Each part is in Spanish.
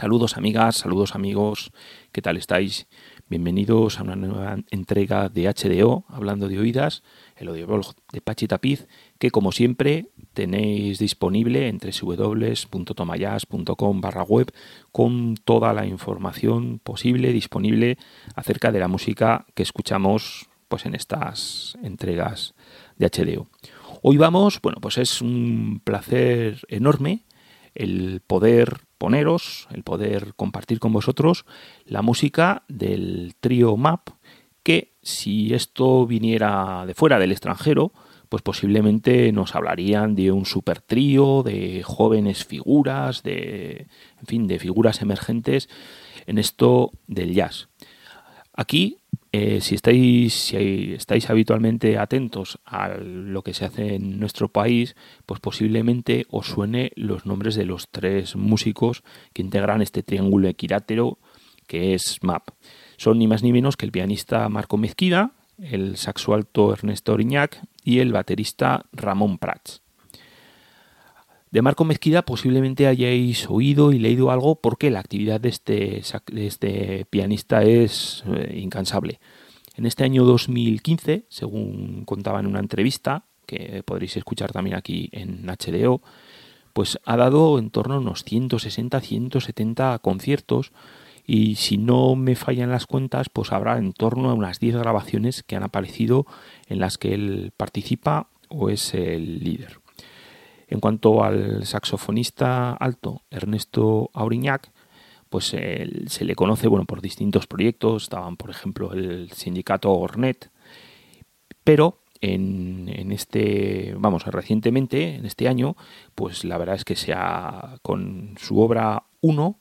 Saludos amigas, saludos amigos, ¿qué tal estáis? Bienvenidos a una nueva entrega de HDO, hablando de oídas, el audioblog de Pachi Tapiz, que como siempre tenéis disponible en www.tomayas.com barra web con toda la información posible, disponible acerca de la música que escuchamos pues en estas entregas de HDO. Hoy vamos, bueno, pues es un placer enorme el poder poneros, el poder compartir con vosotros la música del trío MAP, que si esto viniera de fuera del extranjero, pues posiblemente nos hablarían de un super trío, de jóvenes figuras, de, en fin, de figuras emergentes en esto del jazz. Aquí eh, si, estáis, si estáis habitualmente atentos a lo que se hace en nuestro país, pues posiblemente os suene los nombres de los tres músicos que integran este triángulo equilátero que es MAP. Son ni más ni menos que el pianista Marco Mezquida, el saxo alto Ernesto Oriñac y el baterista Ramón Prats. De Marco Mezquida posiblemente hayáis oído y leído algo porque la actividad de este, este pianista es eh, incansable. En este año 2015, según contaba en una entrevista, que podréis escuchar también aquí en HDO, pues ha dado en torno a unos 160-170 conciertos y si no me fallan las cuentas, pues habrá en torno a unas 10 grabaciones que han aparecido en las que él participa o es el líder. En cuanto al saxofonista alto Ernesto Auriñac, pues se le conoce bueno, por distintos proyectos, estaban por ejemplo el sindicato Ornet, pero en, este, vamos, recientemente, en este año, pues la verdad es que se ha, con su obra 1,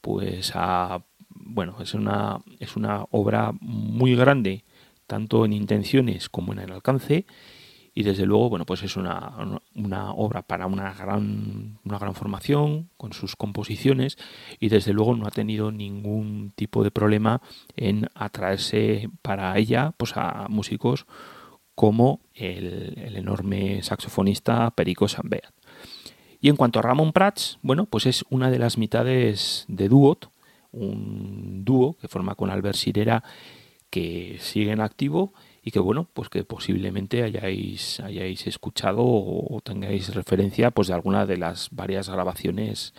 pues ha, bueno, es una, es una obra muy grande, tanto en intenciones como en el alcance, y desde luego bueno pues es una, una, obra para una gran una gran formación con sus composiciones y desde luego no ha tenido ningún tipo de problema en atraerse para ella pues a músicos como el, enorme saxofonista Perico Sambeat. Y en cuanto a Ramón Prats, bueno, pues es una de las mitades de Duot, un dúo que forma con Albert Sirera que sigue en activo y que bueno, pues que posiblemente hayáis, hayáis escuchado o, tengáis referencia pues de alguna de las varias grabaciones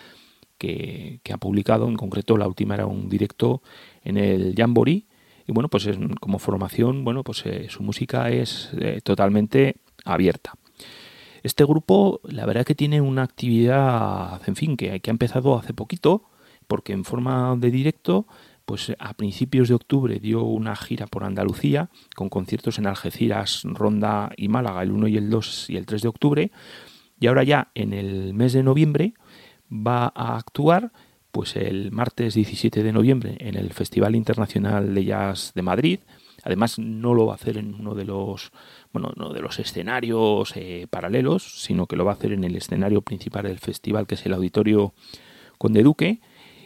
que, ha publicado. En concreto, la última era un directo en el Jamboree. Y bueno, pues como formación, bueno, pues eh, su música es eh, totalmente abierta. Este grupo, la verdad que tiene una actividad, en fin, que, que ha empezado hace poquito, porque en forma de directo pues a principios de octubre dio una gira por Andalucía con conciertos en Algeciras, Ronda y Málaga el 1 y el 2 y el 3 de octubre y ahora ya en el mes de noviembre va a actuar pues el martes 17 de noviembre en el Festival Internacional de Jazz de Madrid. Además no lo va a hacer en uno de los bueno, no de los escenarios eh, paralelos, sino que lo va a hacer en el escenario principal del festival que es el Auditorio Conde Duque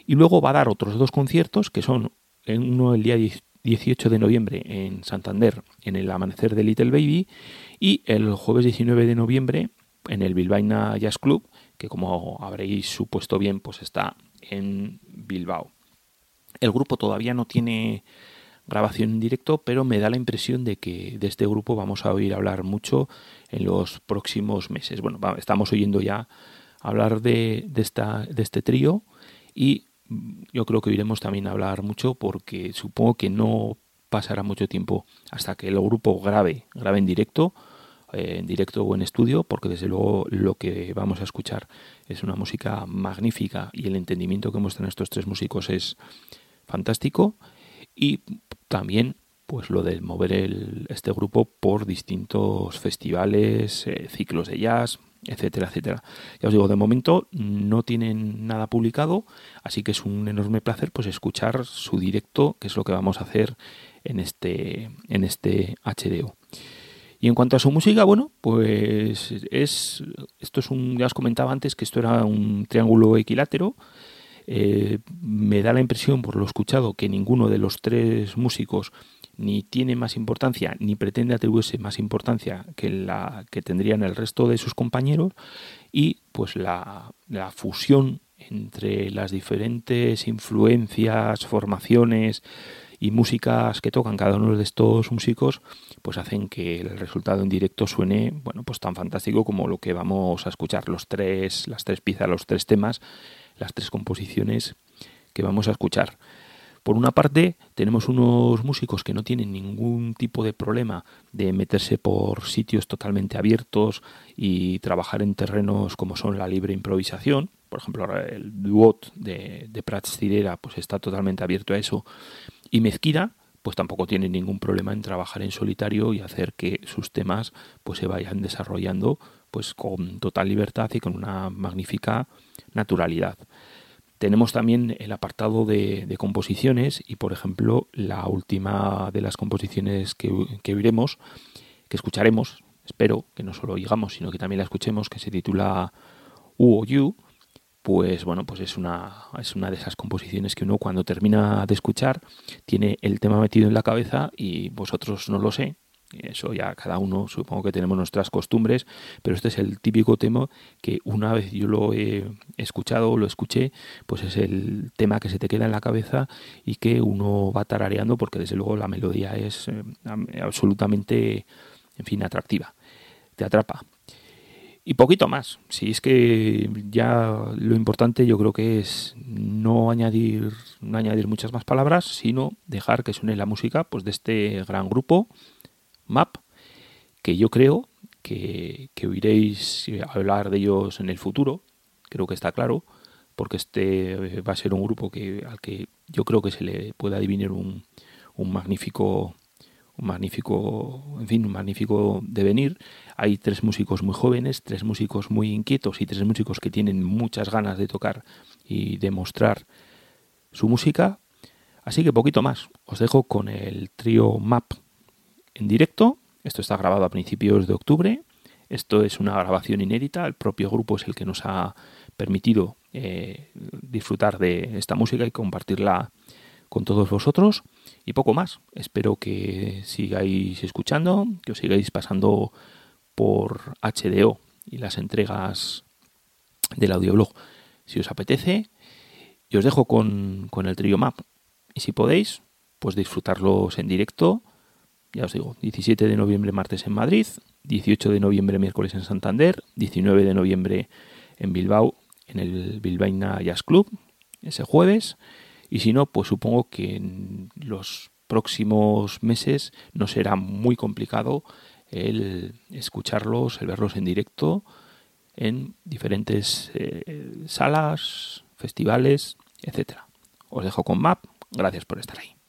y luego va a dar otros dos conciertos, que son uno el día 18 de noviembre en Santander, en el Amanecer de Little Baby, y el jueves 19 de noviembre en el Bilbaina Jazz Club, que como habréis supuesto bien, pues está en Bilbao. El grupo todavía no tiene grabación en directo, pero me da la impresión de que de este grupo vamos a oír hablar mucho en los próximos meses. Bueno, estamos oyendo ya hablar de, de, esta, de este trío y yo creo que iremos también a hablar mucho porque supongo que no pasará mucho tiempo hasta que el grupo grabe, grabe en directo, eh, en directo o en estudio, porque desde luego lo que vamos a escuchar es una música magnífica y el entendimiento que muestran estos tres músicos es fantástico. Y también pues lo de mover este grupo por distintos festivales, eh, ciclos de jazz, etcétera, etcétera. Ya os digo, de momento no tienen nada publicado, así que es un enorme placer pues escuchar su directo, que es lo que vamos a hacer en este, en este HDO. Y en cuanto a su música, bueno, pues es esto es un ya os comentaba antes que esto era un triángulo equilátero. Eh, me da la impresión por lo escuchado que ninguno de los tres músicos ni tiene más importancia ni pretende atribuirse más importancia que la que tendrían el resto de sus compañeros y pues la, la fusión entre las diferentes influencias, formaciones y músicas que tocan cada uno de estos músicos pues hacen que el resultado en directo suene bueno pues tan fantástico como lo que vamos a escuchar los tres las tres piezas los tres temas las tres composiciones que vamos a escuchar por una parte, tenemos unos músicos que no tienen ningún tipo de problema de meterse por sitios totalmente abiertos y trabajar en terrenos como son la libre improvisación. Por ejemplo, el duot de, de Prats Cirera pues está totalmente abierto a eso. Y Mezquira, pues tampoco tiene ningún problema en trabajar en solitario y hacer que sus temas pues se vayan desarrollando pues con total libertad y con una magnífica naturalidad. Tenemos también el apartado de, composiciones y, por ejemplo, la última de las composiciones que, que oiremos, que escucharemos, espero que no solo oigamos, sino que también la escuchemos, que se titula U o You, pues bueno, pues es una, es una de esas composiciones que uno cuando termina de escuchar tiene el tema metido en la cabeza y vosotros no lo sé, eso ya cada uno supongo que tenemos nuestras costumbres, pero este es el típico tema que una vez yo lo he escuchado, lo escuché, pues es el tema que se te queda en la cabeza y que uno va tarareando porque desde luego la melodía es eh, absolutamente, en fin, atractiva, te atrapa. Y poquito más. Si es que ya lo importante yo creo que es no añadir, no añadir muchas más palabras, sino dejar que suene la música pues, de este gran grupo Map, que yo creo que, oiréis hablar de ellos en el futuro, creo que está claro, porque este eh, va a ser un grupo que, al que yo creo que se le puede adivinar un, un magnífico un magnífico, en fin, un magnífico devenir. Hay tres músicos muy jóvenes, tres músicos muy inquietos y tres músicos que tienen muchas ganas de tocar y demostrar su música. Así que poquito más. Os dejo con el trío Map en directo. Esto está grabado a principios de octubre. Esto es una grabación inédita. El propio grupo es el que nos ha permitido eh, disfrutar de esta música y compartirla con todos vosotros. Y poco más. Espero que sigáis escuchando, que os sigáis pasando por HDO y las entregas del audioblog si os apetece. Y os dejo con, con el trío Map. Y si podéis, pues disfrutarlos en directo ya os digo, 17 de noviembre martes en Madrid, 18 de noviembre miércoles en Santander, 19 de noviembre en Bilbao, en el Bilbaina Jazz Club, ese jueves, y si no, pues supongo que en los próximos meses no será muy complicado el escucharlos, el verlos en directo en diferentes eh, salas, festivales, etcétera. Os dejo con Map. Gracias por estar ahí.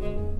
Música